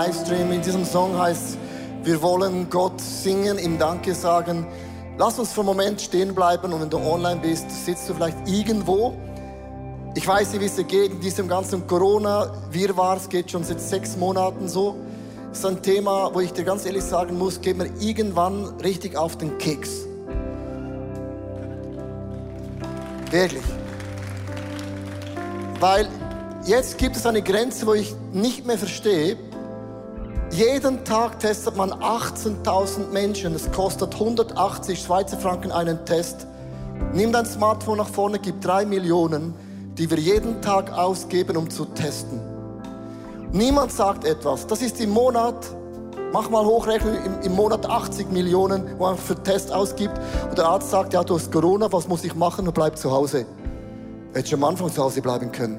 Livestream. In diesem Song heißt wir wollen Gott singen, ihm Danke sagen. Lass uns für einen Moment stehen bleiben und wenn du online bist, sitzt du vielleicht irgendwo. Ich weiß nicht, wie es geht in diesem ganzen Corona-Wirrwarr. Es geht schon seit sechs Monaten so. Das ist ein Thema, wo ich dir ganz ehrlich sagen muss, geht mir irgendwann richtig auf den Keks. Wirklich. Weil jetzt gibt es eine Grenze, wo ich nicht mehr verstehe. Jeden Tag testet man 18.000 Menschen. Es kostet 180 Schweizer Franken einen Test. Nimm dein Smartphone nach vorne, gib drei Millionen, die wir jeden Tag ausgeben, um zu testen. Niemand sagt etwas. Das ist im Monat, mach mal hochrechnen, im, im Monat 80 Millionen, wo man für Test ausgibt. Und der Arzt sagt, ja, du hast Corona, was muss ich machen? Und bleib zu Hause. Hätte schon am Anfang zu Hause bleiben können.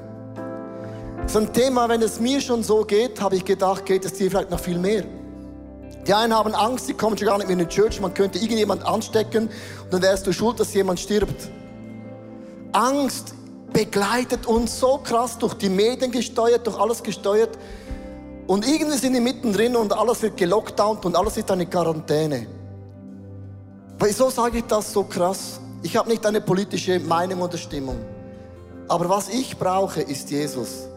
So ein Thema, wenn es mir schon so geht, habe ich gedacht, geht es dir vielleicht noch viel mehr. Die einen haben Angst, die kommen schon gar nicht mehr in die Church, man könnte irgendjemand anstecken und dann wärst du schuld, dass jemand stirbt. Angst begleitet uns so krass durch die Medien gesteuert, durch alles gesteuert. Und irgendwie sind die mittendrin und alles wird gelockdownt und alles ist eine Quarantäne. Wieso sage ich das so krass? Ich habe nicht eine politische Meinung oder Stimmung. Aber was ich brauche, ist Jesus.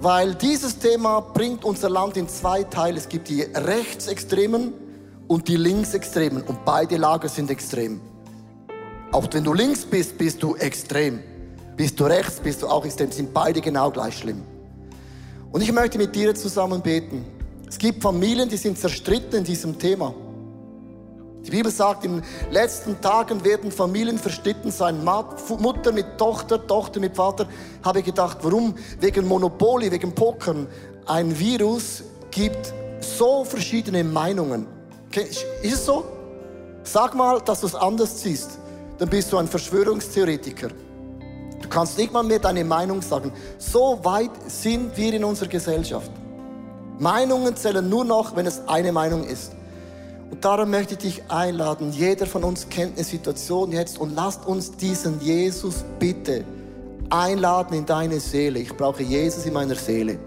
Weil dieses Thema bringt unser Land in zwei Teile. Es gibt die Rechtsextremen und die Linksextremen. Und beide Lager sind extrem. Auch wenn du links bist, bist du extrem. Bist du rechts, bist du auch extrem. Sind beide genau gleich schlimm. Und ich möchte mit dir zusammen beten. Es gibt Familien, die sind zerstritten in diesem Thema. Die Bibel sagt, in den letzten Tagen werden Familien verstritten sein. Mutter mit Tochter, Tochter mit Vater. Habe ich gedacht, warum? Wegen Monopoly, wegen Pokern. Ein Virus gibt so verschiedene Meinungen. Ist es so? Sag mal, dass du es anders siehst. Dann bist du ein Verschwörungstheoretiker. Du kannst nicht mal mehr deine Meinung sagen. So weit sind wir in unserer Gesellschaft. Meinungen zählen nur noch, wenn es eine Meinung ist. Und darum möchte ich dich einladen. Jeder von uns kennt eine Situation jetzt und lasst uns diesen Jesus bitte einladen in deine Seele. Ich brauche Jesus in meiner Seele.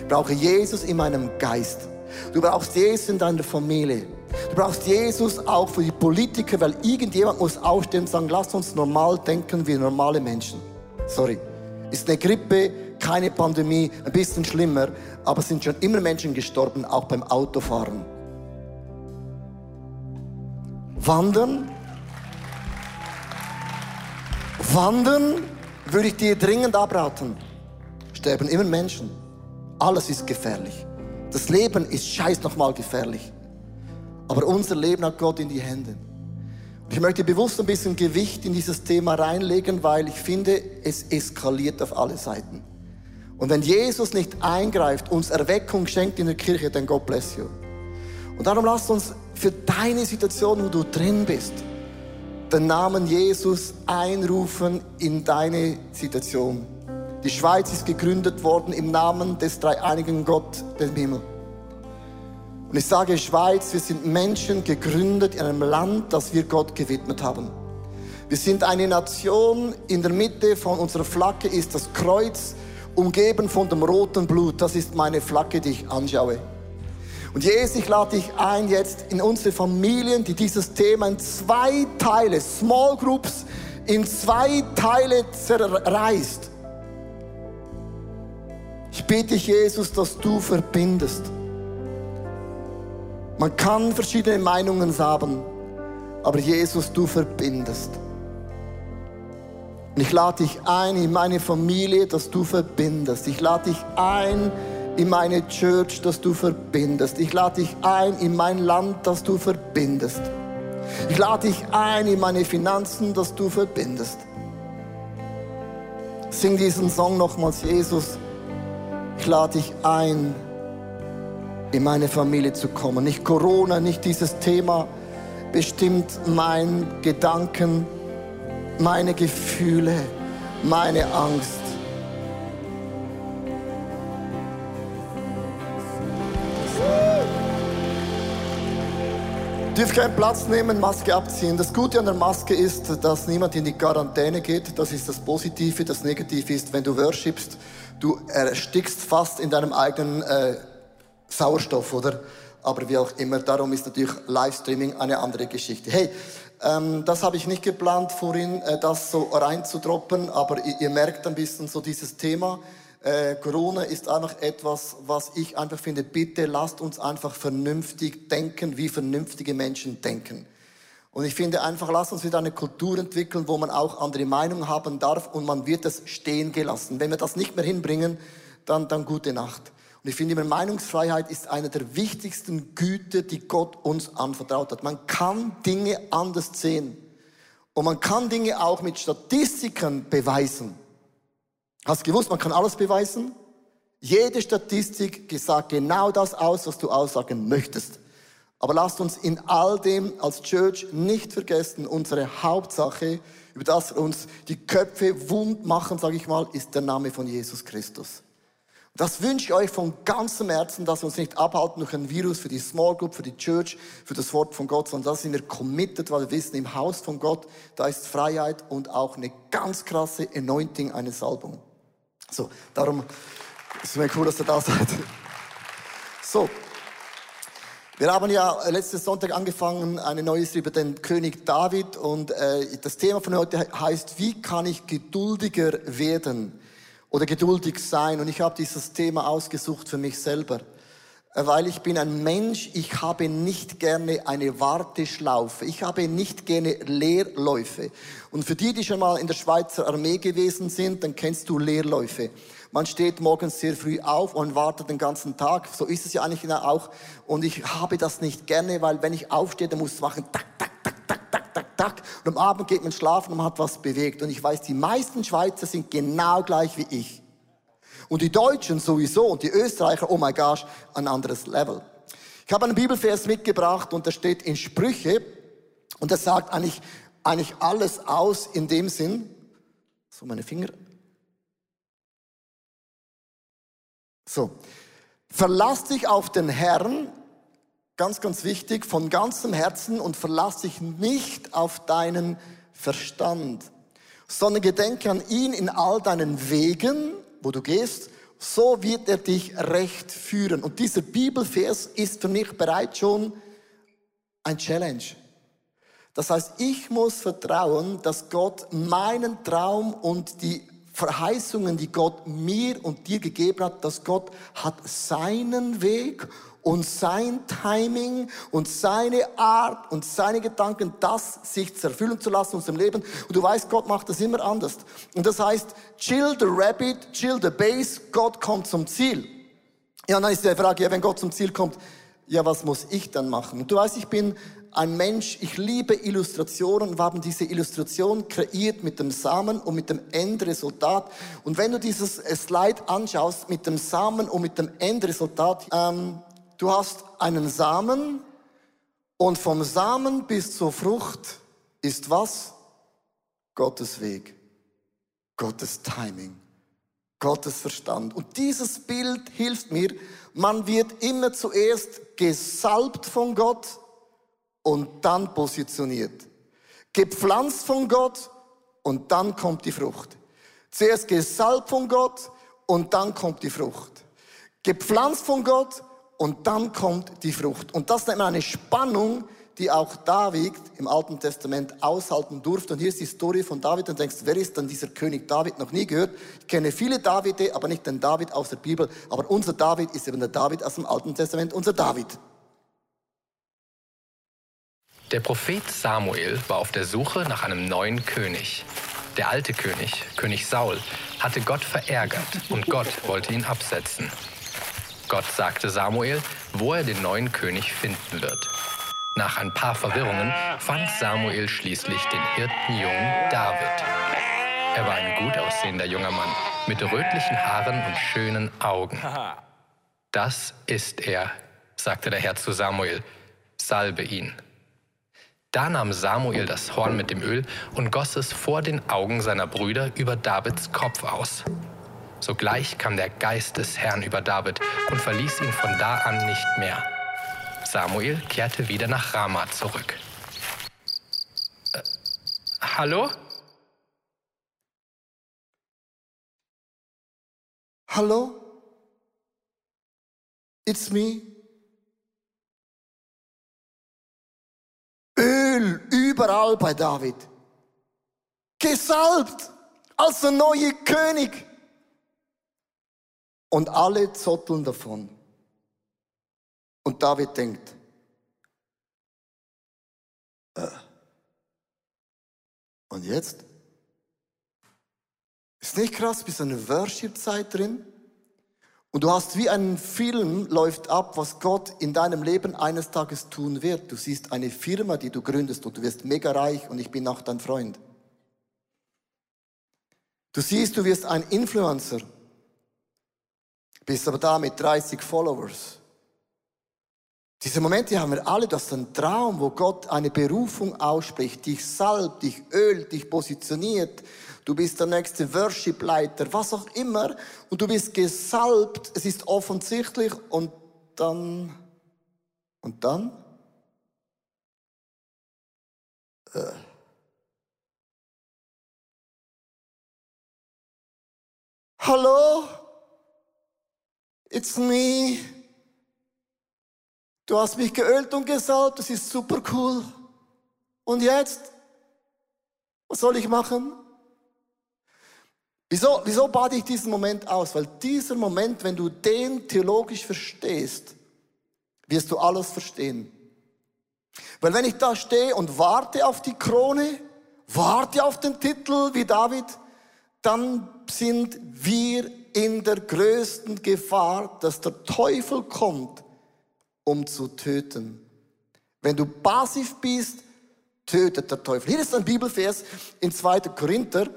Ich brauche Jesus in meinem Geist. Du brauchst Jesus in deiner Familie. Du brauchst Jesus auch für die Politiker, weil irgendjemand muss aufstehen und sagen, lass uns normal denken wie normale Menschen. Sorry. Ist eine Grippe, keine Pandemie, ein bisschen schlimmer, aber sind schon immer Menschen gestorben, auch beim Autofahren. Wandern. Wandern würde ich dir dringend abraten. Sterben immer Menschen. Alles ist gefährlich. Das Leben ist scheiß nochmal gefährlich. Aber unser Leben hat Gott in die Hände. Ich möchte bewusst ein bisschen Gewicht in dieses Thema reinlegen, weil ich finde, es eskaliert auf alle Seiten. Und wenn Jesus nicht eingreift, uns Erweckung schenkt in der Kirche, dann God bless you. Und darum lasst uns für deine Situation, wo du drin bist, den Namen Jesus einrufen in deine Situation. Die Schweiz ist gegründet worden im Namen des dreieinigen Gott, dem Himmel. Und ich sage Schweiz, wir sind Menschen gegründet in einem Land, das wir Gott gewidmet haben. Wir sind eine Nation, in der Mitte von unserer Flagge ist das Kreuz, umgeben von dem roten Blut. Das ist meine Flagge, die ich anschaue. Und Jesus, ich lade dich ein jetzt in unsere Familien, die dieses Thema in zwei Teile, Small Groups, in zwei Teile zerreißt. Ich bitte dich, Jesus, dass du verbindest. Man kann verschiedene Meinungen haben, aber Jesus, du verbindest. Und ich lade dich ein in meine Familie, dass du verbindest. Ich lade dich ein in meine Church, dass du verbindest. Ich lade dich ein in mein Land, dass du verbindest. Ich lade dich ein in meine Finanzen, dass du verbindest. Sing diesen Song nochmals, Jesus. Ich lade dich ein, in meine Familie zu kommen. Nicht Corona, nicht dieses Thema bestimmt mein Gedanken, meine Gefühle, meine Angst. Dürft keinen Platz nehmen, Maske abziehen. Das Gute an der Maske ist, dass niemand in die Quarantäne geht. Das ist das Positive. Das Negative ist, wenn du worshipst, du erstickst fast in deinem eigenen äh, Sauerstoff, oder? Aber wie auch immer, darum ist natürlich Livestreaming eine andere Geschichte. Hey, ähm, das habe ich nicht geplant vorhin, äh, das so reinzudroppen, aber ihr, ihr, merkt ein bisschen so dieses Thema. Äh, Corona ist einfach etwas, was ich einfach finde, bitte lasst uns einfach vernünftig denken, wie vernünftige Menschen denken. Und ich finde einfach, lasst uns wieder eine Kultur entwickeln, wo man auch andere Meinungen haben darf und man wird es stehen gelassen. Wenn wir das nicht mehr hinbringen, dann, dann gute Nacht. Und ich finde immer, Meinungsfreiheit ist eine der wichtigsten Güte, die Gott uns anvertraut hat. Man kann Dinge anders sehen. Und man kann Dinge auch mit Statistiken beweisen. Hast gewusst, man kann alles beweisen? Jede Statistik sagt genau das aus, was du aussagen möchtest. Aber lasst uns in all dem als Church nicht vergessen, unsere Hauptsache, über das uns die Köpfe wund machen, sage ich mal, ist der Name von Jesus Christus. Das wünsche ich euch von ganzem Herzen, dass wir uns nicht abhalten durch ein Virus für die Small Group, für die Church, für das Wort von Gott, sondern da sind wir committed, weil wir wissen, im Haus von Gott, da ist Freiheit und auch eine ganz krasse Anointing, eine Salbung. So, darum ist es mir cool, dass ihr da seid. So, wir haben ja letzten Sonntag angefangen, eine neue Serie über den König David und äh, das Thema von heute heißt, wie kann ich geduldiger werden oder geduldig sein? Und ich habe dieses Thema ausgesucht für mich selber, weil ich bin ein Mensch, ich habe nicht gerne eine Warteschlaufe, ich habe nicht gerne Leerläufe. Und für die, die schon mal in der Schweizer Armee gewesen sind, dann kennst du Leerläufe. Man steht morgens sehr früh auf und wartet den ganzen Tag. So ist es ja eigentlich auch. Und ich habe das nicht gerne, weil wenn ich aufstehe, dann muss ich machen, tak, tak, tak, tak, tak, tak, tak. Und am Abend geht man schlafen und man hat was bewegt. Und ich weiß, die meisten Schweizer sind genau gleich wie ich. Und die Deutschen sowieso und die Österreicher, oh my gosh, ein anderes Level. Ich habe einen Bibelvers mitgebracht und der steht in Sprüche und das sagt eigentlich, eigentlich alles aus in dem Sinn, so meine Finger, So. Verlass dich auf den Herrn, ganz, ganz wichtig, von ganzem Herzen und verlass dich nicht auf deinen Verstand, sondern gedenke an ihn in all deinen Wegen, wo du gehst, so wird er dich recht führen. Und dieser Bibelvers ist für mich bereits schon ein Challenge. Das heißt, ich muss vertrauen, dass Gott meinen Traum und die Verheißungen, die Gott mir und dir gegeben hat, dass Gott hat seinen Weg und sein Timing und seine Art und seine Gedanken, das sich zerfüllen zu lassen in unserem Leben. Und du weißt, Gott macht das immer anders. Und das heißt, chill the rabbit, chill the base, Gott kommt zum Ziel. Ja, dann ist die Frage, ja, wenn Gott zum Ziel kommt, ja, was muss ich dann machen? Und du weißt, ich bin ein Mensch, ich liebe Illustrationen. Wir haben diese Illustration kreiert mit dem Samen und mit dem Endresultat. Und wenn du dieses Slide anschaust mit dem Samen und mit dem Endresultat, ähm, du hast einen Samen und vom Samen bis zur Frucht ist was? Gottes Weg, Gottes Timing, Gottes Verstand. Und dieses Bild hilft mir. Man wird immer zuerst gesalbt von Gott und dann positioniert. Gepflanzt von Gott und dann kommt die Frucht. Zuerst gesalbt von Gott und dann kommt die Frucht. Gepflanzt von Gott und dann kommt die Frucht. Und das nennt man eine Spannung, die auch David im Alten Testament aushalten durfte. Und hier ist die Story von David und denkst, wer ist denn dieser König David? Noch nie gehört. Ich kenne viele Davide, aber nicht den David aus der Bibel. Aber unser David ist eben der David aus dem Alten Testament, unser David. Der Prophet Samuel war auf der Suche nach einem neuen König. Der alte König, König Saul, hatte Gott verärgert und Gott wollte ihn absetzen. Gott sagte Samuel, wo er den neuen König finden wird. Nach ein paar Verwirrungen fand Samuel schließlich den Hirtenjungen David. Er war ein gut aussehender junger Mann mit rötlichen Haaren und schönen Augen. Das ist er, sagte der Herr zu Samuel. Salbe ihn. Da nahm Samuel das Horn mit dem Öl und goss es vor den Augen seiner Brüder über Davids Kopf aus. Sogleich kam der Geist des Herrn über David und verließ ihn von da an nicht mehr. Samuel kehrte wieder nach Rama zurück. Äh, hallo? Hallo? It's me. Öl überall bei David. Gesalbt als der neue König. Und alle zotteln davon. Und David denkt, äh, und jetzt? Ist nicht krass, bist eine Worship-Zeit drin? Und du hast wie einen Film läuft ab, was Gott in deinem Leben eines Tages tun wird. Du siehst eine Firma, die du gründest und du wirst mega reich und ich bin auch dein Freund. Du siehst, du wirst ein Influencer, bist aber da mit 30 Followers. Diese Momente haben wir alle, das ist ein Traum, wo Gott eine Berufung ausspricht, dich salbt, dich ölt, dich positioniert. Du bist der nächste Worship-Leiter, was auch immer. Und du bist gesalbt, es ist offensichtlich. Und dann, und dann? Äh. Hallo? It's me. Du hast mich geölt und gesalbt, das ist super cool. Und jetzt? Was soll ich machen? Wieso, wieso bade ich diesen Moment aus? Weil dieser Moment, wenn du den theologisch verstehst, wirst du alles verstehen. Weil wenn ich da stehe und warte auf die Krone, warte auf den Titel wie David, dann sind wir in der größten Gefahr, dass der Teufel kommt um zu töten. Wenn du passiv bist, tötet der Teufel. Hier ist ein Bibelvers in 2. Korinther,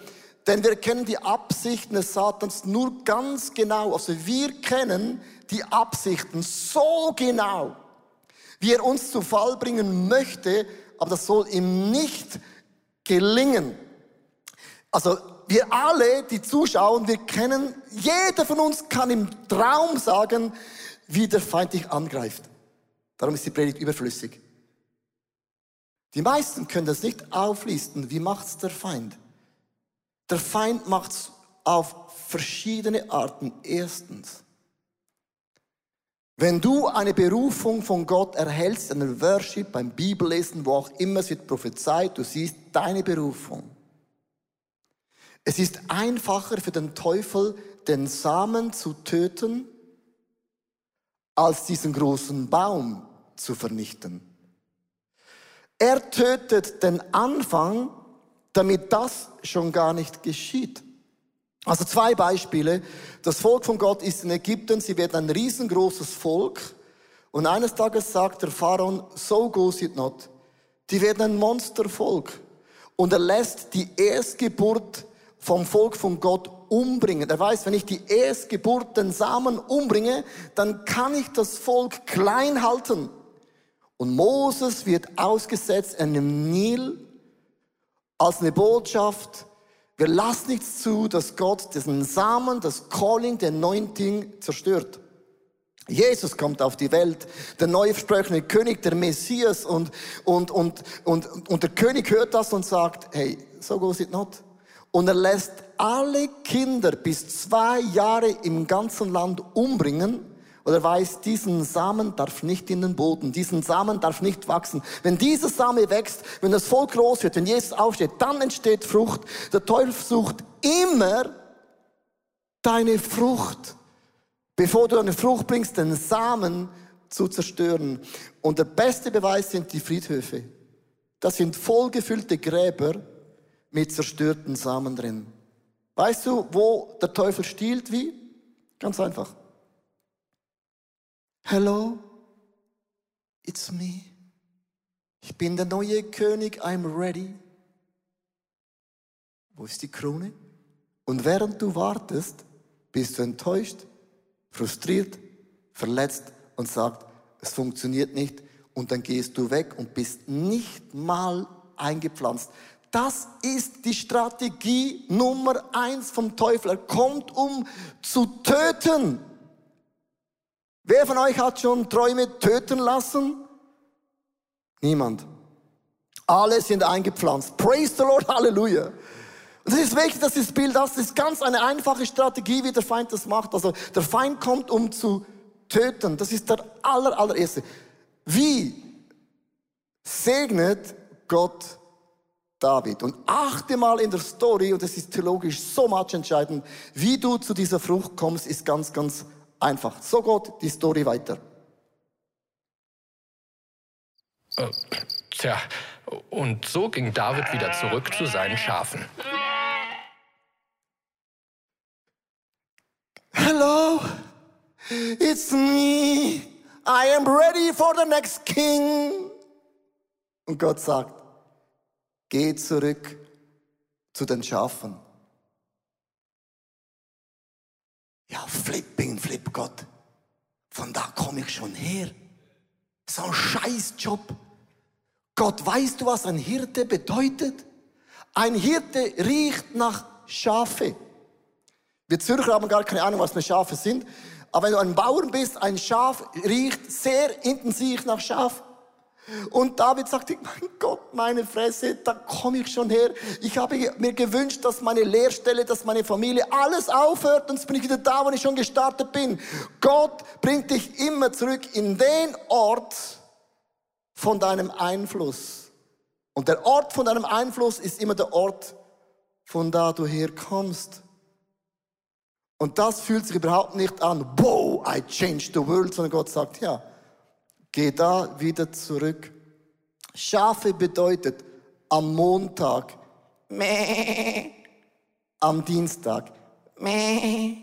denn wir kennen die Absichten des Satans nur ganz genau. Also wir kennen die Absichten so genau, wie er uns zu Fall bringen möchte, aber das soll ihm nicht gelingen. Also wir alle, die zuschauen, wir kennen, jeder von uns kann im Traum sagen, wie der Feind dich angreift. Darum ist die Predigt überflüssig. Die meisten können das nicht auflisten. Wie macht's der Feind? Der Feind macht's auf verschiedene Arten. Erstens, wenn du eine Berufung von Gott erhältst, einen Worship, beim Bibellesen, wo auch immer es wird prophezeit, du siehst deine Berufung. Es ist einfacher für den Teufel, den Samen zu töten, als diesen großen Baum, zu vernichten. Er tötet den Anfang, damit das schon gar nicht geschieht. Also zwei Beispiele. Das Volk von Gott ist in Ägypten, sie werden ein riesengroßes Volk. Und eines Tages sagt der Pharaon, so goes it not. Die werden ein Monstervolk. Und er lässt die Erstgeburt vom Volk von Gott umbringen. Er weiß, wenn ich die Erstgeburt, den Samen umbringe, dann kann ich das Volk klein halten. Und Moses wird ausgesetzt in dem Nil als eine Botschaft. Wir lassen nichts zu, dass Gott diesen Samen, das Calling, den Anointing zerstört. Jesus kommt auf die Welt, der neue versprochene König, der Messias und, und, und, und, und der König hört das und sagt, hey, so goes it not. Und er lässt alle Kinder bis zwei Jahre im ganzen Land umbringen oder weiß, diesen Samen darf nicht in den Boden, diesen Samen darf nicht wachsen. Wenn dieser Same wächst, wenn das Volk groß wird, wenn Jesus aufsteht, dann entsteht Frucht. Der Teufel sucht immer deine Frucht, bevor du eine Frucht bringst, den Samen zu zerstören. Und der beste Beweis sind die Friedhöfe. Das sind vollgefüllte Gräber mit zerstörten Samen drin. Weißt du, wo der Teufel stiehlt? Wie? Ganz einfach. Hello, it's me. Ich bin der neue König, I'm ready. Wo ist die Krone? Und während du wartest, bist du enttäuscht, frustriert, verletzt und sagst, es funktioniert nicht und dann gehst du weg und bist nicht mal eingepflanzt. Das ist die Strategie Nummer eins vom Teufel. Er kommt, um zu töten. Wer von euch hat schon Träume töten lassen? Niemand. Alle sind eingepflanzt. Praise the Lord, Halleluja. Das ist wichtig, dass dieses Bild das ist ganz eine einfache Strategie, wie der Feind das macht. Also der Feind kommt, um zu töten. Das ist der aller, allererste. Wie segnet Gott David? Und achte mal in der Story, und das ist theologisch so much entscheidend, wie du zu dieser Frucht kommst, ist ganz, ganz einfach. So Gott die Story weiter. Äh, tja, und so ging David wieder zurück zu seinen Schafen. Hello, it's me. I am ready for the next king. Und Gott sagt, geh zurück zu den Schafen. Ja, flipping, flip Gott. Von da komme ich schon her. So ein Scheißjob. Gott, weißt du, was ein Hirte bedeutet? Ein Hirte riecht nach Schafe. Wir Zürcher haben gar keine Ahnung, was für Schafe sind. Aber wenn du ein Bauern bist, ein Schaf riecht sehr intensiv nach Schaf. Und David sagte, mein Gott, meine Fresse, da komme ich schon her. Ich habe mir gewünscht, dass meine Lehrstelle, dass meine Familie alles aufhört und jetzt bin ich wieder da, wo ich schon gestartet bin. Gott bringt dich immer zurück in den Ort von deinem Einfluss. Und der Ort von deinem Einfluss ist immer der Ort, von da du herkommst. Und das fühlt sich überhaupt nicht an, wow, I changed the world, sondern Gott sagt, ja, Geh da wieder zurück. Schafe bedeutet am Montag, meh, am Dienstag, meh,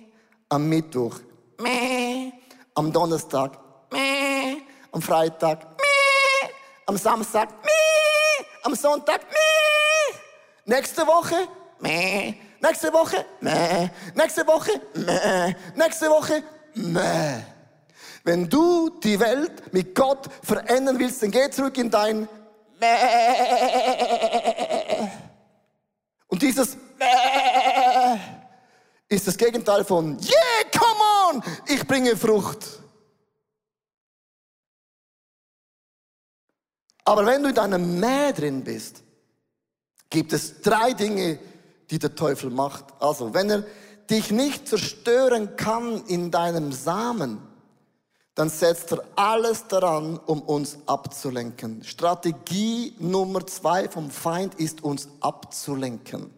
am Mittwoch, meh, am Donnerstag, meh, am Freitag, meh, am Samstag, meh, am Sonntag, meh, nächste Woche, meh, nächste Woche, meh, nächste Woche, meh, nächste Woche, meh. Wenn du die Welt mit Gott verändern willst, dann geh zurück in dein und dieses ist das Gegenteil von Yeah, come on, ich bringe Frucht. Aber wenn du in deinem Mäh drin bist, gibt es drei Dinge, die der Teufel macht. Also, wenn er dich nicht zerstören kann in deinem Samen, dann setzt er alles daran, um uns abzulenken. Strategie Nummer zwei vom Feind ist, uns abzulenken,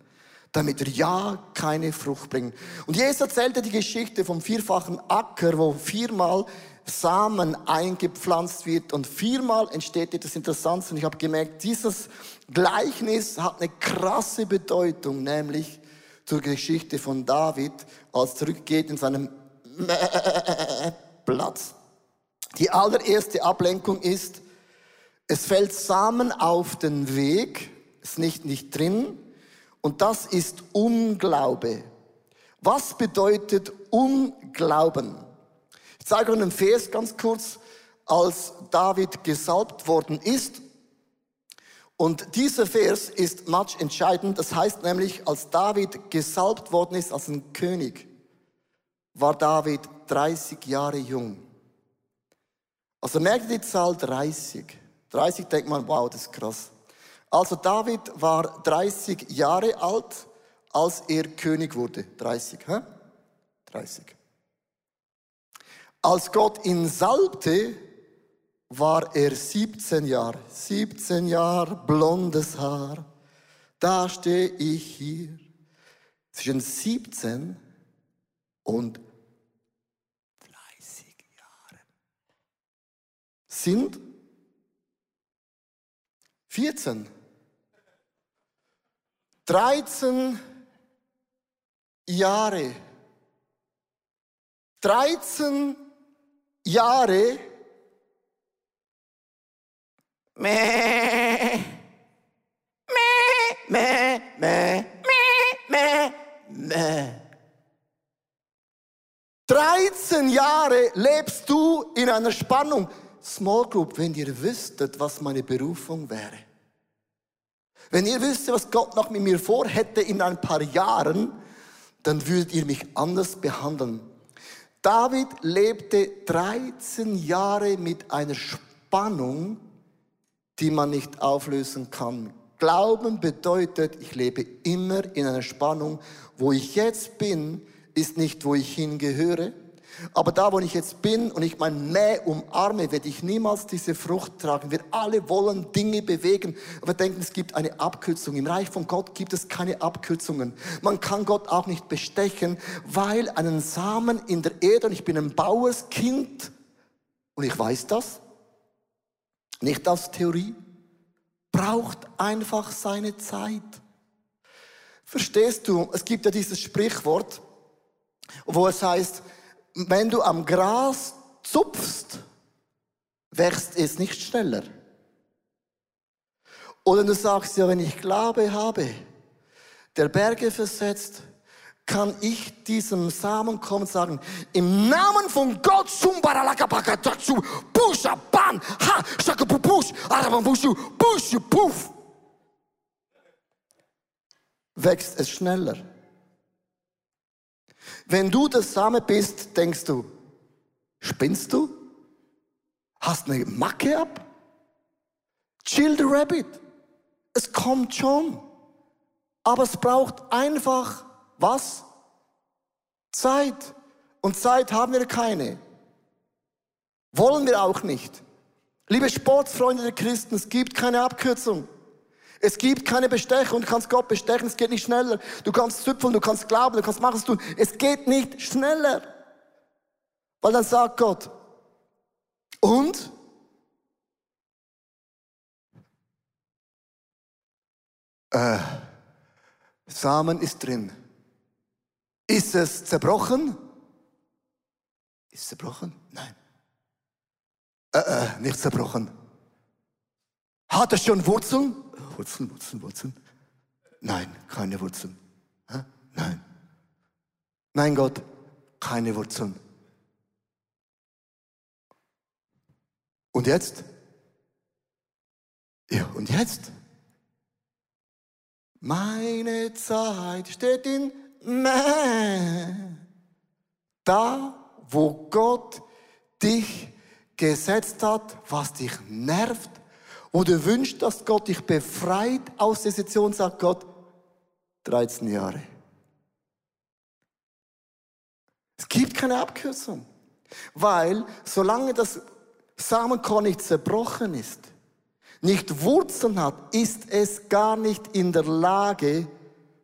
damit er ja keine Frucht bringt. Und Jesus erzählte die Geschichte vom vierfachen Acker, wo viermal Samen eingepflanzt wird und viermal entsteht etwas Interessantes. Und ich habe gemerkt, dieses Gleichnis hat eine krasse Bedeutung, nämlich zur Geschichte von David, als zurückgeht in seinem Platz. Die allererste Ablenkung ist, es fällt Samen auf den Weg, ist nicht, nicht drin, und das ist Unglaube. Was bedeutet Unglauben? Ich zeige euch einen Vers ganz kurz, als David gesalbt worden ist. Und dieser Vers ist much entscheidend. Das heißt nämlich, als David gesalbt worden ist als ein König, war David 30 Jahre jung. Also merkt ihr die Zahl 30. 30 denkt man, wow, das ist krass. Also David war 30 Jahre alt, als er König wurde. 30, hä? 30. Als Gott ihn salbte, war er 17 Jahre. 17 Jahre, blondes Haar. Da stehe ich hier. Zwischen 17 und sind 14. 13 Jahre. 13 Jahre. Mäh. Mäh, mäh, mäh, mäh, mäh. 13 Jahre lebst du in einer Spannung. Small Group, wenn ihr wüsstet, was meine Berufung wäre. Wenn ihr wüsstet, was Gott noch mit mir vorhätte in ein paar Jahren, dann würdet ihr mich anders behandeln. David lebte 13 Jahre mit einer Spannung, die man nicht auflösen kann. Glauben bedeutet, ich lebe immer in einer Spannung. Wo ich jetzt bin, ist nicht, wo ich hingehöre. Aber da, wo ich jetzt bin und ich mein Mäh umarme, werde ich niemals diese Frucht tragen. Wir alle wollen Dinge bewegen, aber denken, es gibt eine Abkürzung. Im Reich von Gott gibt es keine Abkürzungen. Man kann Gott auch nicht bestechen, weil einen Samen in der Erde, und ich bin ein Bauerskind, und ich weiß das, nicht aus Theorie, braucht einfach seine Zeit. Verstehst du? Es gibt ja dieses Sprichwort, wo es heißt, wenn du am Gras zupfst, wächst es nicht schneller. Oder du sagst ja, wenn ich Glaube habe, der Berge versetzt, kann ich diesem Samen kommen und sagen, im Namen von Gott, wächst es schneller. Wenn du der Same bist, denkst du, spinnst du? Hast eine Macke ab? Chill the Rabbit. Es kommt schon. Aber es braucht einfach was? Zeit. Und Zeit haben wir keine. Wollen wir auch nicht. Liebe Sportsfreunde der Christen, es gibt keine Abkürzung. Es gibt keine Bestechung. Du kannst Gott bestechen, es geht nicht schneller. Du kannst züpfeln, du kannst glauben, du kannst machen, tun. Es geht nicht schneller. Weil dann sagt Gott, und? Äh, Samen ist drin. Ist es zerbrochen? Ist es zerbrochen? Nein. Äh, äh, nicht zerbrochen. Hat es schon Wurzeln? Wurzeln, Wurzeln, Wurzeln. Nein, keine Wurzeln. Nein. Nein, Gott, keine Wurzeln. Und jetzt? Ja, und jetzt? Meine Zeit steht in Mäh. Da, wo Gott dich gesetzt hat, was dich nervt, wo du wünschst, dass Gott dich befreit aus der Situation, sagt Gott, 13 Jahre. Es gibt keine Abkürzung. Weil solange das Samenkorn nicht zerbrochen ist, nicht Wurzeln hat, ist es gar nicht in der Lage,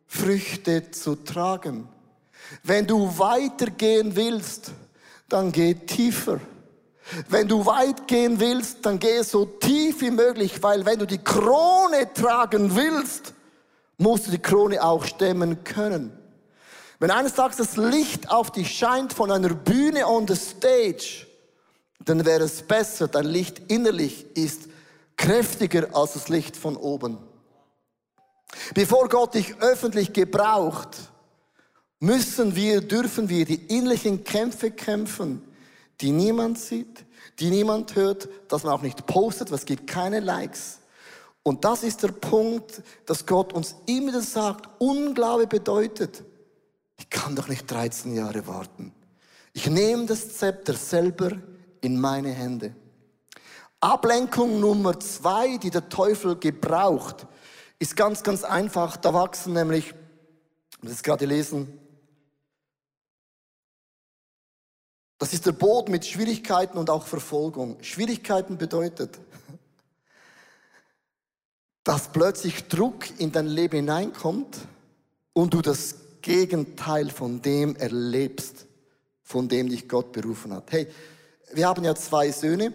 Früchte zu tragen. Wenn du weitergehen willst, dann geh tiefer. Wenn du weit gehen willst, dann geh so tief wie möglich, weil wenn du die Krone tragen willst, musst du die Krone auch stemmen können. Wenn eines Tages das Licht auf dich scheint von einer Bühne on the stage, dann wäre es besser, dein Licht innerlich ist kräftiger als das Licht von oben. Bevor Gott dich öffentlich gebraucht, müssen wir, dürfen wir die innerlichen Kämpfe kämpfen, die niemand sieht, die niemand hört, dass man auch nicht postet, weil es gibt keine Likes. Und das ist der Punkt, dass Gott uns immer wieder sagt, Unglaube bedeutet, ich kann doch nicht 13 Jahre warten. Ich nehme das Zepter selber in meine Hände. Ablenkung Nummer zwei, die der Teufel gebraucht, ist ganz, ganz einfach. Da wachsen nämlich, das ist gerade lesen, Das ist der Boden mit Schwierigkeiten und auch Verfolgung. Schwierigkeiten bedeutet, dass plötzlich Druck in dein Leben hineinkommt und du das Gegenteil von dem erlebst, von dem dich Gott berufen hat. Hey, wir haben ja zwei Söhne,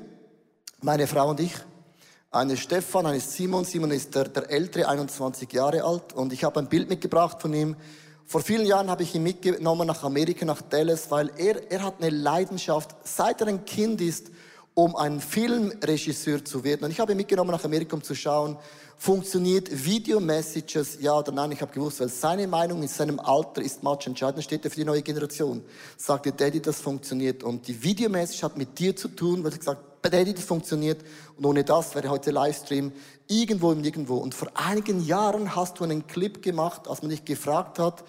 meine Frau und ich. Eine Stefan, eine Simon. Simon ist der, der ältere, 21 Jahre alt. Und ich habe ein Bild mitgebracht von ihm. Vor vielen Jahren habe ich ihn mitgenommen nach Amerika, nach Dallas, weil er, er hat eine Leidenschaft, seit er ein Kind ist, um ein Filmregisseur zu werden. Und ich habe ihn mitgenommen nach Amerika, um zu schauen, funktioniert Video-Messages, ja oder nein. Ich habe gewusst, weil seine Meinung in seinem Alter ist much entscheidend, steht er für die neue Generation. Sagte Daddy, das funktioniert. Und die Video-Message hat mit dir zu tun, weil er gesagt Das funktioniert. Und ohne das wäre heute Livestream irgendwo im Nirgendwo. Und vor einigen Jahren hast du einen Clip gemacht, als man dich gefragt hat,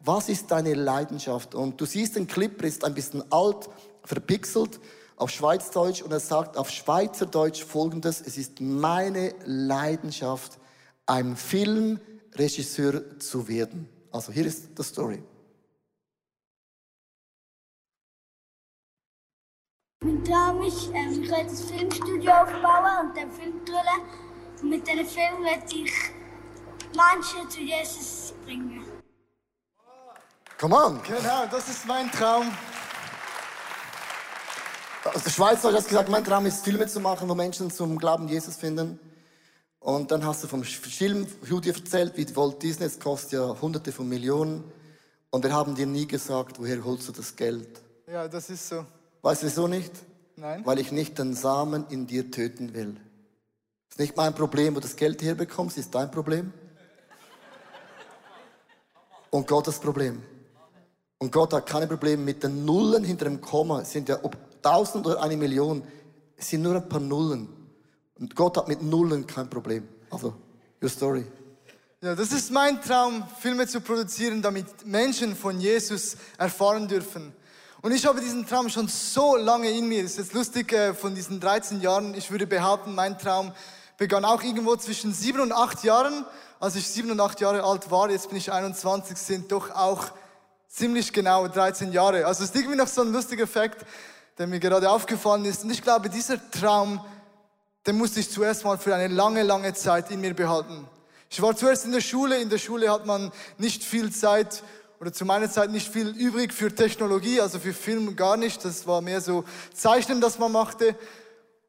was ist deine Leidenschaft? Und du siehst den Clip, er ist ein bisschen alt, verpixelt auf Schweizerdeutsch und er sagt auf Schweizerdeutsch folgendes, es ist meine Leidenschaft, ein Filmregisseur zu werden. Also hier ist die Story. Mein Traum ist, ähm, ich werde ein Filmstudio aufbauen und den Film drüllen. Und mit diesem Film werde ich Menschen zu Jesus bringen. Come on! Genau, das ist mein Traum. Aus der Schweiz hat das gesagt, mein Traum ist, Filme zu machen, wo Menschen zum Glauben Jesus finden. Und dann hast du vom Film dir erzählt, wie Walt Disney, es kostet ja hunderte von Millionen. Und wir haben dir nie gesagt, woher holst du das Geld? Ja, das ist so. Weißt du wieso nicht? Nein. Weil ich nicht den Samen in dir töten will. Ist nicht mein Problem, wo du das Geld herbekommst, ist dein Problem. Und Gottes Problem. Und Gott hat keine Probleme mit den Nullen hinter dem Komma. Es sind ja ob tausend oder eine Million, es sind nur ein paar Nullen. Und Gott hat mit Nullen kein Problem. Also, your story. Ja, das ist mein Traum, Filme zu produzieren, damit Menschen von Jesus erfahren dürfen. Und ich habe diesen Traum schon so lange in mir. Es ist jetzt lustig, äh, von diesen 13 Jahren, ich würde behaupten, mein Traum begann auch irgendwo zwischen sieben und acht Jahren. Als ich sieben und acht Jahre alt war, jetzt bin ich 21, sind doch auch ziemlich genau 13 Jahre. Also es ist irgendwie noch so ein lustiger Fakt, der mir gerade aufgefallen ist. Und ich glaube, dieser Traum, den musste ich zuerst mal für eine lange, lange Zeit in mir behalten. Ich war zuerst in der Schule. In der Schule hat man nicht viel Zeit oder zu meiner Zeit nicht viel übrig für Technologie, also für Film gar nicht. Das war mehr so Zeichnen, das man machte.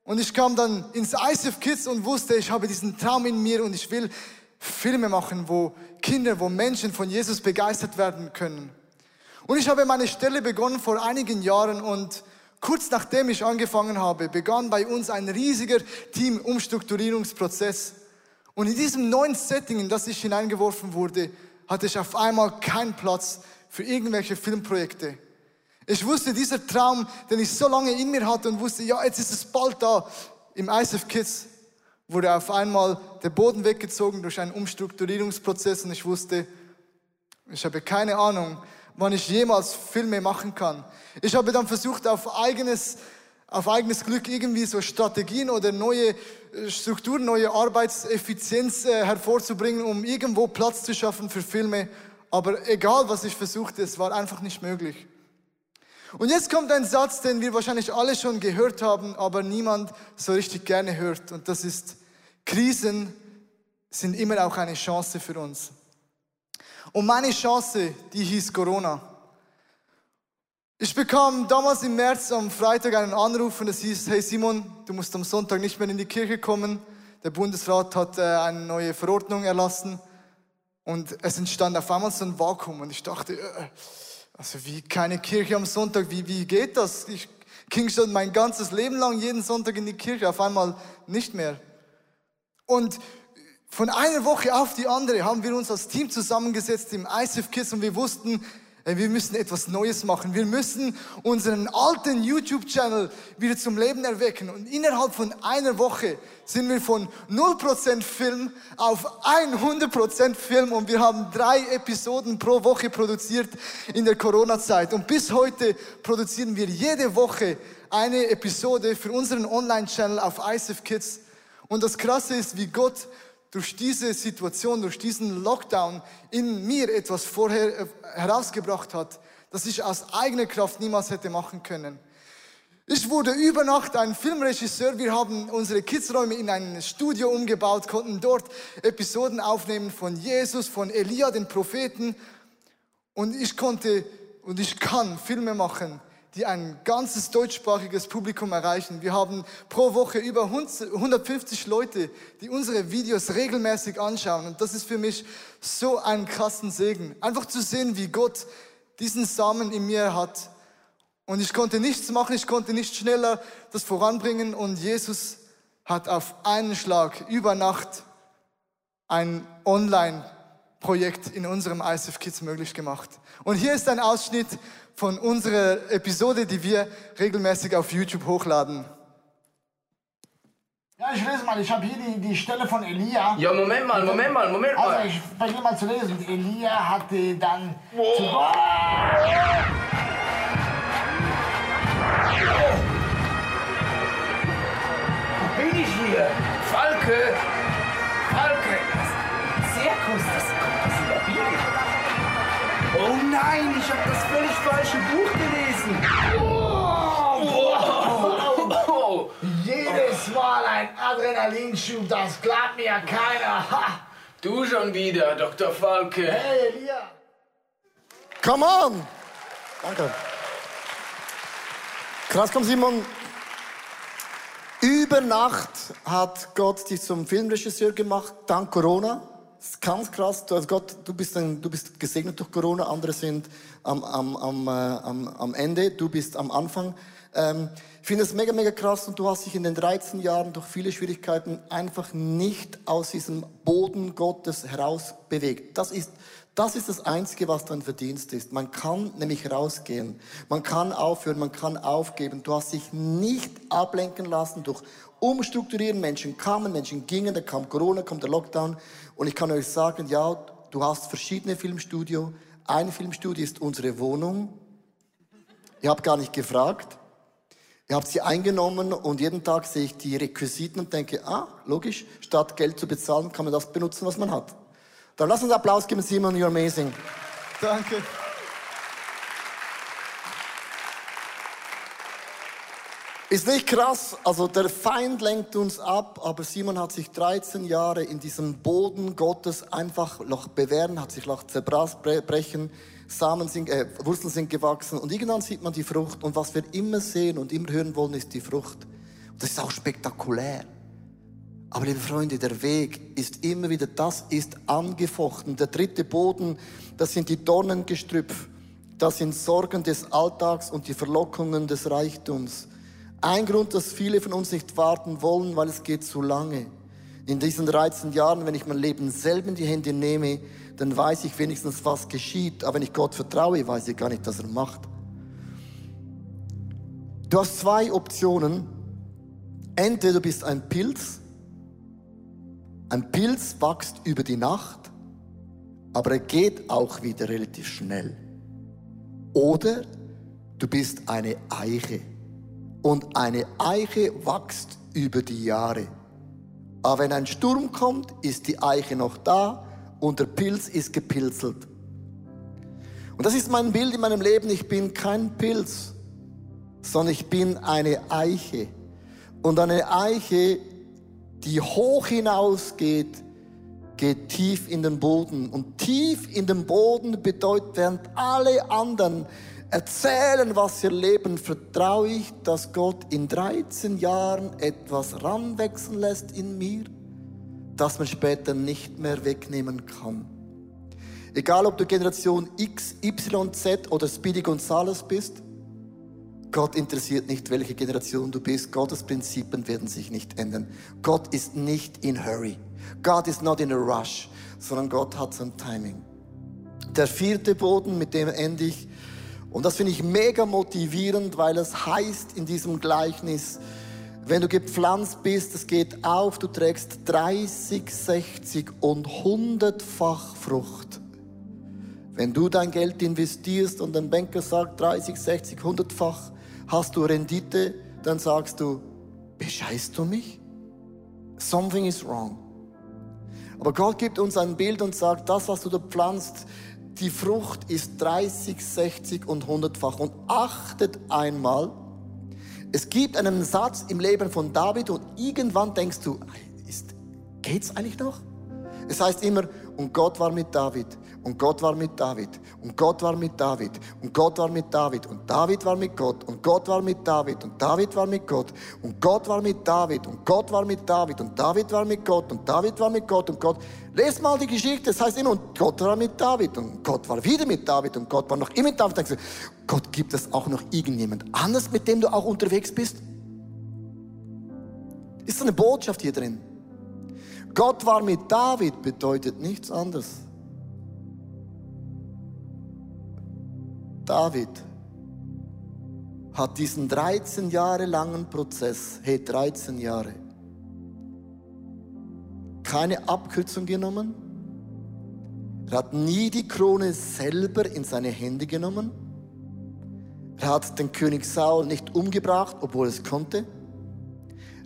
Und ich kam dann ins ICF Kids und wusste, ich habe diesen Traum in mir und ich will Filme machen, wo Kinder, wo Menschen von Jesus begeistert werden können. Und ich habe meine Stelle begonnen vor einigen Jahren und kurz nachdem ich angefangen habe, begann bei uns ein riesiger Team-Umstrukturierungsprozess. Und in diesem neuen Setting, in das ich hineingeworfen wurde, hatte ich auf einmal keinen Platz für irgendwelche Filmprojekte. Ich wusste, dieser Traum, den ich so lange in mir hatte und wusste, ja, jetzt ist es bald da, im ISF Kids wurde auf einmal der Boden weggezogen durch einen Umstrukturierungsprozess und ich wusste, ich habe keine Ahnung, wann ich jemals Filme machen kann. Ich habe dann versucht, auf eigenes, auf eigenes Glück irgendwie so Strategien oder neue Strukturen, neue Arbeitseffizienz äh, hervorzubringen, um irgendwo Platz zu schaffen für Filme. Aber egal, was ich versuchte, es war einfach nicht möglich. Und jetzt kommt ein Satz, den wir wahrscheinlich alle schon gehört haben, aber niemand so richtig gerne hört. Und das ist, Krisen sind immer auch eine Chance für uns. Und meine Chance, die hieß Corona. Ich bekam damals im März am Freitag einen Anruf und es hieß, hey Simon, du musst am Sonntag nicht mehr in die Kirche kommen. Der Bundesrat hat äh, eine neue Verordnung erlassen und es entstand auf einmal so ein Vakuum und ich dachte, äh, also wie keine Kirche am Sonntag, wie, wie geht das? Ich ging schon mein ganzes Leben lang jeden Sonntag in die Kirche, auf einmal nicht mehr. Und von einer Woche auf die andere haben wir uns als Team zusammengesetzt im ISF Kids und wir wussten, wir müssen etwas Neues machen. Wir müssen unseren alten YouTube-Channel wieder zum Leben erwecken. Und innerhalb von einer Woche sind wir von 0% Film auf 100% Film und wir haben drei Episoden pro Woche produziert in der Corona-Zeit. Und bis heute produzieren wir jede Woche eine Episode für unseren Online-Channel auf ISF Kids. Und das Krasse ist, wie Gott durch diese Situation, durch diesen Lockdown in mir etwas vorher äh, herausgebracht hat, das ich aus eigener Kraft niemals hätte machen können. Ich wurde über Nacht ein Filmregisseur. Wir haben unsere Kidsräume in ein Studio umgebaut, konnten dort Episoden aufnehmen von Jesus, von Elia, den Propheten. Und ich konnte und ich kann Filme machen, die ein ganzes deutschsprachiges Publikum erreichen. Wir haben pro Woche über 150 Leute, die unsere Videos regelmäßig anschauen. Und das ist für mich so ein krassen Segen. Einfach zu sehen, wie Gott diesen Samen in mir hat. Und ich konnte nichts machen, ich konnte nicht schneller das voranbringen. Und Jesus hat auf einen Schlag über Nacht ein Online-Projekt in unserem ISF Kids möglich gemacht. Und hier ist ein Ausschnitt von unserer Episode, die wir regelmäßig auf YouTube hochladen. Ja, ich lese mal, ich habe hier die, die Stelle von Elia. Ja, Moment mal, Moment mal, Moment mal. Also, ich beginne mal zu lesen. Elia hatte dann oh. zu Wo bin ich hier? Falke! Nein, ich habe das völlig falsche Buch gelesen. Oh, Jedes Mal ein Adrenalinschub, das glaubt mir keiner. Ha. Du schon wieder, Dr. Falke. Hey, Elia. Come on! Danke. Krass, komm Simon. Über Nacht hat Gott dich zum Filmregisseur gemacht, dank Corona. Ganz krass. Du, also Gott, du, bist ein, du bist gesegnet durch Corona, andere sind am, am, am, äh, am, am Ende, du bist am Anfang. Ähm, ich finde es mega, mega krass und du hast dich in den 13 Jahren durch viele Schwierigkeiten einfach nicht aus diesem Boden Gottes heraus bewegt. Das ist, das ist das Einzige, was dein Verdienst ist. Man kann nämlich rausgehen. Man kann aufhören, man kann aufgeben. Du hast dich nicht ablenken lassen durch Umstrukturieren. Menschen kamen, Menschen gingen, da kam Corona, kommt der Lockdown. Und ich kann euch sagen, ja, du hast verschiedene Filmstudio. Ein Filmstudio ist unsere Wohnung. Ihr habt gar nicht gefragt. Ihr habt sie eingenommen und jeden Tag sehe ich die Requisiten und denke, ah, logisch, statt Geld zu bezahlen, kann man das benutzen, was man hat. Dann lass uns Applaus geben, Simon, you're amazing. Danke. Ist nicht krass, also der Feind lenkt uns ab, aber Simon hat sich 13 Jahre in diesem Boden Gottes einfach noch bewähren, hat sich noch zerbrechen, Samen sind, äh, Wurzeln sind gewachsen und irgendwann sieht man die Frucht und was wir immer sehen und immer hören wollen, ist die Frucht. Und das ist auch spektakulär. Aber liebe Freunde, der Weg ist immer wieder, das ist angefochten. Der dritte Boden, das sind die Dornengestrüpf, das sind Sorgen des Alltags und die Verlockungen des Reichtums. Ein Grund, dass viele von uns nicht warten wollen, weil es geht zu lange. In diesen 13 Jahren, wenn ich mein Leben selber in die Hände nehme, dann weiß ich wenigstens, was geschieht. Aber wenn ich Gott vertraue, weiß ich gar nicht, was er macht. Du hast zwei Optionen. Entweder du bist ein Pilz. Ein Pilz wächst über die Nacht, aber er geht auch wieder relativ schnell. Oder du bist eine Eiche. Und eine Eiche wächst über die Jahre. Aber wenn ein Sturm kommt, ist die Eiche noch da und der Pilz ist gepilzelt. Und das ist mein Bild in meinem Leben. Ich bin kein Pilz, sondern ich bin eine Eiche. Und eine Eiche, die hoch hinausgeht, geht tief in den Boden. Und tief in den Boden bedeutet, während alle anderen erzählen, was sie erleben, vertraue ich, dass Gott in 13 Jahren etwas ranwechseln lässt in mir, das man später nicht mehr wegnehmen kann. Egal, ob du Generation X, Y, Z oder Speedy Gonzales bist, Gott interessiert nicht, welche Generation du bist. Gottes Prinzipien werden sich nicht ändern. Gott ist nicht in hurry. God is not in a rush, sondern Gott hat sein Timing. Der vierte Boden, mit dem ende ich, und das finde ich mega motivierend, weil es heißt in diesem Gleichnis, wenn du gepflanzt bist, es geht auf, du trägst 30, 60 und 100-fach Frucht. Wenn du dein Geld investierst und ein Banker sagt 30, 60, 100-fach, hast du Rendite, dann sagst du, bescheißt du mich? Something is wrong. Aber Gott gibt uns ein Bild und sagt, das, was du da pflanzt, die Frucht ist 30, 60 und 100-fach. Und achtet einmal, es gibt einen Satz im Leben von David und irgendwann denkst du, ist, geht's eigentlich noch? Es heißt immer, und Gott war mit David, und Gott war mit David, und Gott war mit David, und Gott war mit David, und David war mit Gott, und Gott war mit David, und David war mit Gott, und Gott war mit David, und Gott war mit David, und David war mit Gott, und David war mit Gott, und Gott. Lest mal die Geschichte, es heißt immer, und Gott war mit David, und Gott war wieder mit David, und Gott war noch immer mit David. Denkst Gott gibt es auch noch irgendjemand anders, mit dem du auch unterwegs bist? Ist eine Botschaft hier drin? Gott war mit David bedeutet nichts anderes. David hat diesen 13 Jahre langen Prozess, hey 13 Jahre, keine Abkürzung genommen. Er hat nie die Krone selber in seine Hände genommen. Er hat den König Saul nicht umgebracht, obwohl es konnte.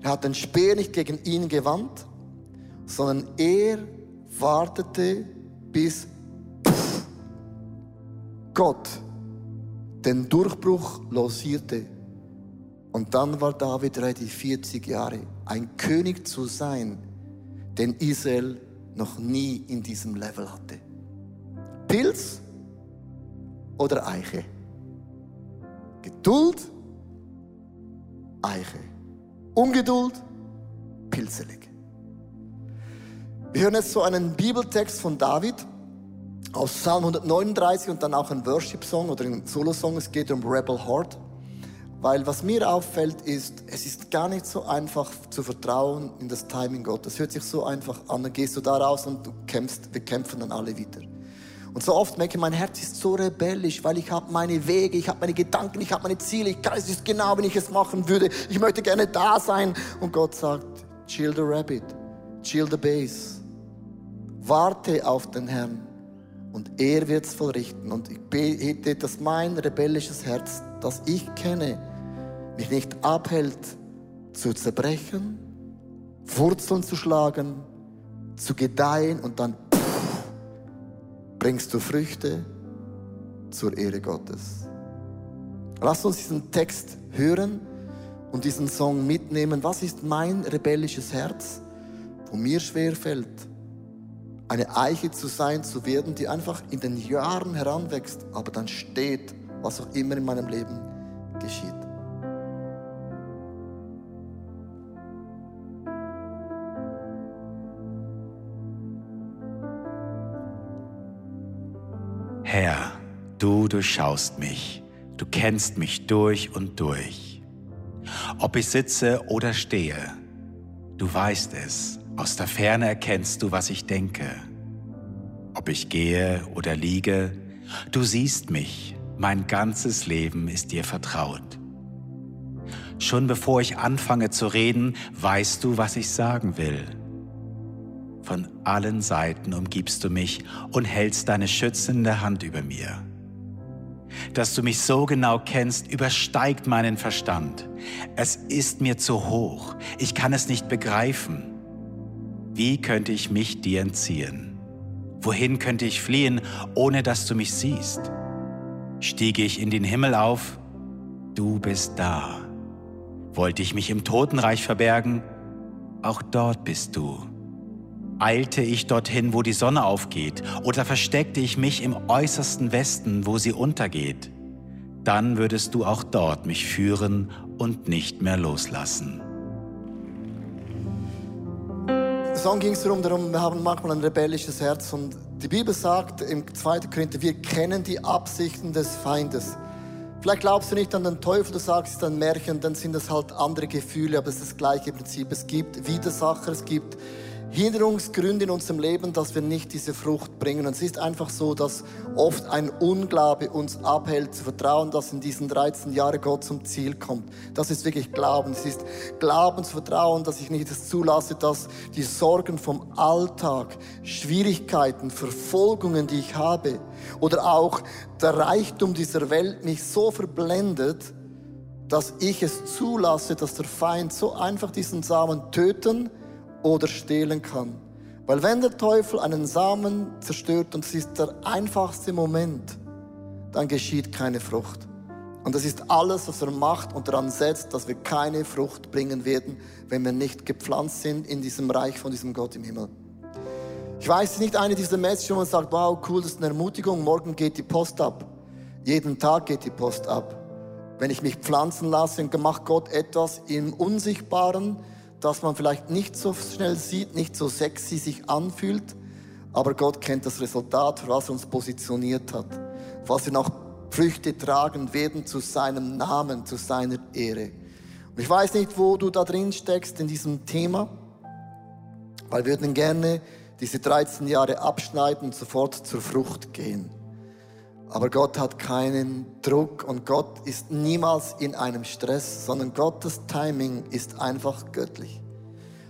Er hat den Speer nicht gegen ihn gewandt, sondern er wartete, bis Gott den Durchbruch losierte. Und dann war David ready, 40 Jahre, ein König zu sein, den Israel noch nie in diesem Level hatte. Pilz oder Eiche? Geduld, Eiche. Ungeduld, pilzelig. Wir hören jetzt so einen Bibeltext von David aus Psalm 139 und dann auch ein Worship-Song oder ein Solo-Song. Es geht um Rebel Heart. Weil was mir auffällt, ist, es ist gar nicht so einfach zu vertrauen in das Timing Gottes. Es hört sich so einfach an, dann gehst du da raus und du kämpfst, wir kämpfen dann alle wieder. Und so oft merke ich, mein Herz ist so rebellisch, weil ich habe meine Wege, ich habe meine Gedanken, ich habe meine Ziele. Ich weiß es genau, wenn ich es machen würde. Ich möchte gerne da sein. Und Gott sagt, chill the rabbit, chill the base. Warte auf den Herrn und er wird es vollrichten. Und ich bete, dass mein rebellisches Herz, das ich kenne, mich nicht abhält, zu zerbrechen, Wurzeln zu schlagen, zu gedeihen und dann bringst du Früchte zur Ehre Gottes. Lass uns diesen Text hören und diesen Song mitnehmen. Was ist mein rebellisches Herz, wo mir schwer fällt, eine Eiche zu sein, zu werden, die einfach in den Jahren heranwächst, aber dann steht, was auch immer in meinem Leben geschieht. Herr, du durchschaust mich, du kennst mich durch und durch. Ob ich sitze oder stehe, du weißt es, aus der Ferne erkennst du, was ich denke. Ob ich gehe oder liege, du siehst mich, mein ganzes Leben ist dir vertraut. Schon bevor ich anfange zu reden, weißt du, was ich sagen will. Von allen Seiten umgibst du mich und hältst deine schützende Hand über mir. Dass du mich so genau kennst, übersteigt meinen Verstand. Es ist mir zu hoch. Ich kann es nicht begreifen. Wie könnte ich mich dir entziehen? Wohin könnte ich fliehen, ohne dass du mich siehst? Stiege ich in den Himmel auf? Du bist da. Wollte ich mich im Totenreich verbergen? Auch dort bist du. Eilte ich dorthin, wo die Sonne aufgeht, oder versteckte ich mich im äußersten Westen, wo sie untergeht, dann würdest du auch dort mich führen und nicht mehr loslassen. Song ging es darum, darum, wir haben manchmal ein rebellisches Herz und die Bibel sagt im 2. Korinther, wir kennen die Absichten des Feindes. Vielleicht glaubst du nicht an den Teufel, du sagst, es ist ein Märchen, dann sind das halt andere Gefühle, aber es ist das gleiche Prinzip. Es gibt Widersacher, es gibt Hinderungsgründe in unserem Leben, dass wir nicht diese Frucht bringen. Und es ist einfach so, dass oft ein Unglaube uns abhält, zu vertrauen, dass in diesen 13 Jahren Gott zum Ziel kommt. Das ist wirklich Glauben. Es ist Glauben zu vertrauen, dass ich nicht das zulasse, dass die Sorgen vom Alltag, Schwierigkeiten, Verfolgungen, die ich habe, oder auch der Reichtum dieser Welt mich so verblendet, dass ich es zulasse, dass der Feind so einfach diesen Samen töten oder stehlen kann. Weil wenn der Teufel einen Samen zerstört und es ist der einfachste Moment, dann geschieht keine Frucht. Und das ist alles, was er macht und daran setzt, dass wir keine Frucht bringen werden, wenn wir nicht gepflanzt sind in diesem Reich von diesem Gott im Himmel. Ich weiß, nicht eine dieser Messages, wo man sagt, wow, cool, das ist eine Ermutigung, morgen geht die Post ab. Jeden Tag geht die Post ab. Wenn ich mich pflanzen lasse, macht Gott etwas im Unsichtbaren, das man vielleicht nicht so schnell sieht, nicht so sexy sich anfühlt, aber Gott kennt das Resultat, was uns positioniert hat, was wir noch Früchte tragen werden zu seinem Namen, zu seiner Ehre. Und ich weiß nicht, wo du da drin steckst in diesem Thema, weil wir würden gerne diese 13 Jahre abschneiden und sofort zur Frucht gehen. Aber Gott hat keinen Druck und Gott ist niemals in einem Stress, sondern Gottes Timing ist einfach göttlich.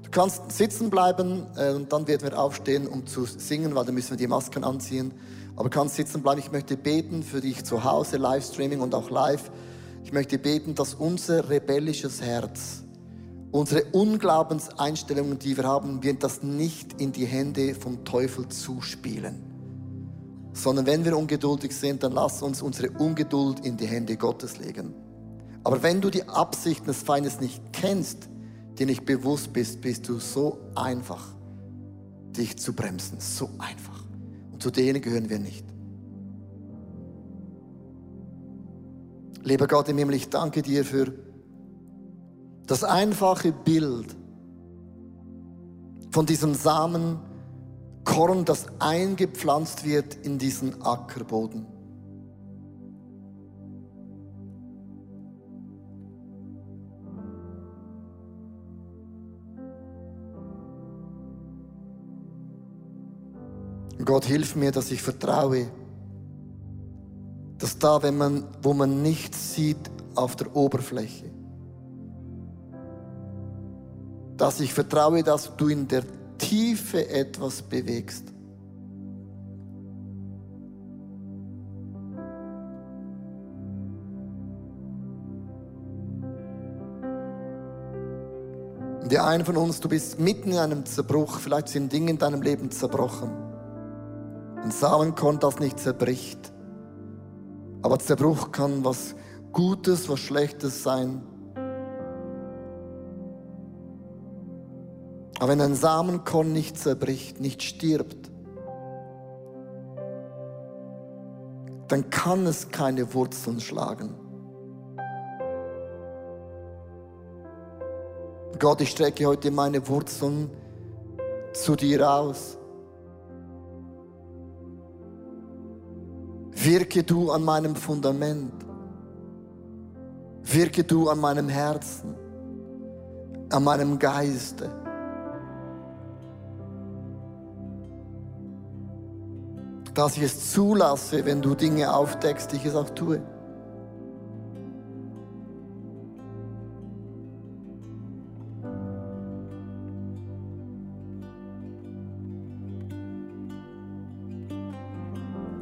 Du kannst sitzen bleiben äh, und dann werden wir aufstehen, um zu singen, weil dann müssen wir die Masken anziehen. Aber du kannst sitzen bleiben. Ich möchte beten für dich zu Hause, Livestreaming und auch live. Ich möchte beten, dass unser rebellisches Herz unsere Unglaubenseinstellungen, die wir haben, wir das nicht in die Hände vom Teufel zuspielen. Sondern wenn wir ungeduldig sind, dann lass uns unsere Ungeduld in die Hände Gottes legen. Aber wenn du die Absichten des Feindes nicht kennst, dir nicht bewusst bist, bist du so einfach, dich zu bremsen. So einfach. Und zu denen gehören wir nicht. Lieber Gott im Himmel, ich danke dir für das einfache Bild von diesem Samenkorn, das eingepflanzt wird in diesen Ackerboden. Gott, hilf mir, dass ich vertraue, dass da, wenn man, wo man nichts sieht auf der Oberfläche, dass ich vertraue, dass du in der Tiefe etwas bewegst. Der einen von uns, du bist mitten in einem Zerbruch, vielleicht sind Dinge in deinem Leben zerbrochen. Ein Samenkorn, das nicht zerbricht. Aber Zerbruch kann was Gutes, was Schlechtes sein. Aber wenn ein Samenkorn nicht zerbricht, nicht stirbt, dann kann es keine Wurzeln schlagen. Gott, ich strecke heute meine Wurzeln zu dir aus. Wirke du an meinem Fundament. Wirke du an meinem Herzen, an meinem Geiste. Dass ich es zulasse, wenn du Dinge aufdeckst, ich es auch tue.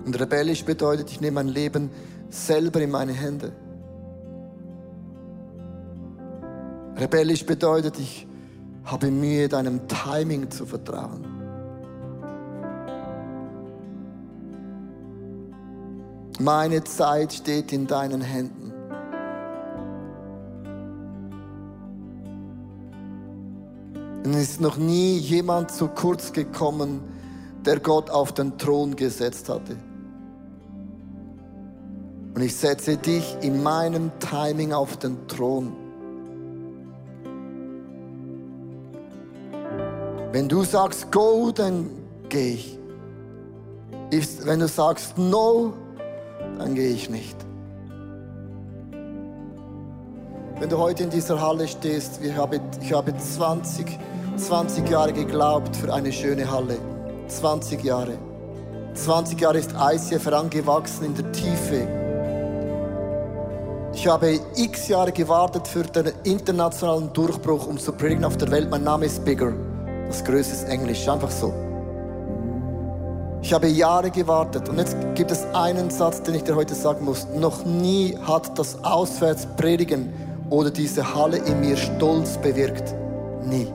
Und rebellisch bedeutet, ich nehme mein Leben selber in meine Hände. Rebellisch bedeutet, ich habe Mühe, deinem Timing zu vertrauen. Meine Zeit steht in deinen Händen. Und es ist noch nie jemand zu kurz gekommen, der Gott auf den Thron gesetzt hatte. Und ich setze dich in meinem Timing auf den Thron. Wenn du sagst go, dann gehe ich. Wenn du sagst no, dann gehe ich nicht. Wenn du heute in dieser Halle stehst, ich habe, ich habe 20, 20 Jahre geglaubt für eine schöne Halle. 20 Jahre. 20 Jahre ist ICF herangewachsen in der Tiefe. Ich habe x Jahre gewartet für den internationalen Durchbruch, um zu predigen auf der Welt. Mein Name ist Bigger. Das Größte ist Englisch, einfach so. Ich habe Jahre gewartet und jetzt gibt es einen Satz, den ich dir heute sagen muss. Noch nie hat das Auswärtspredigen oder diese Halle in mir Stolz bewirkt. Nie.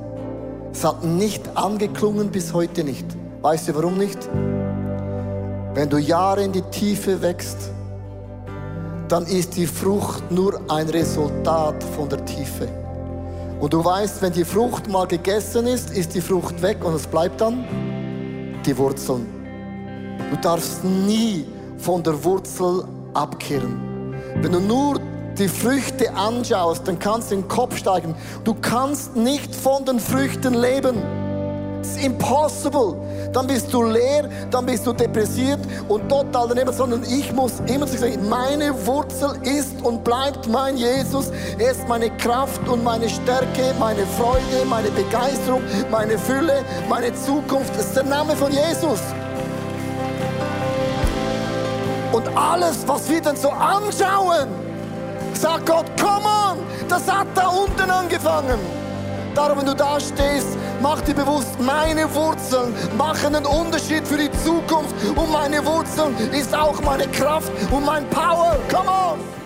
Es hat nicht angeklungen bis heute nicht. Weißt du warum nicht? Wenn du Jahre in die Tiefe wächst, dann ist die Frucht nur ein Resultat von der Tiefe. Und du weißt, wenn die Frucht mal gegessen ist, ist die Frucht weg und es bleibt dann die Wurzeln. Du darfst nie von der Wurzel abkehren. Wenn du nur die Früchte anschaust, dann kannst du den Kopf steigen. Du kannst nicht von den Früchten leben. It's impossible. Dann bist du leer, dann bist du depressiert und total daneben, sondern ich muss immer sagen, meine Wurzel ist und bleibt mein Jesus. Er ist meine Kraft und meine Stärke, meine Freude, meine Begeisterung, meine Fülle, meine Zukunft. Das ist der Name von Jesus. Und alles, was wir dann so anschauen, sagt Gott, come on, das hat da unten angefangen. Darum, wenn du da stehst, mach dir bewusst, meine Wurzeln machen einen Unterschied für die Zukunft. Und meine Wurzeln ist auch meine Kraft und mein Power. Come on!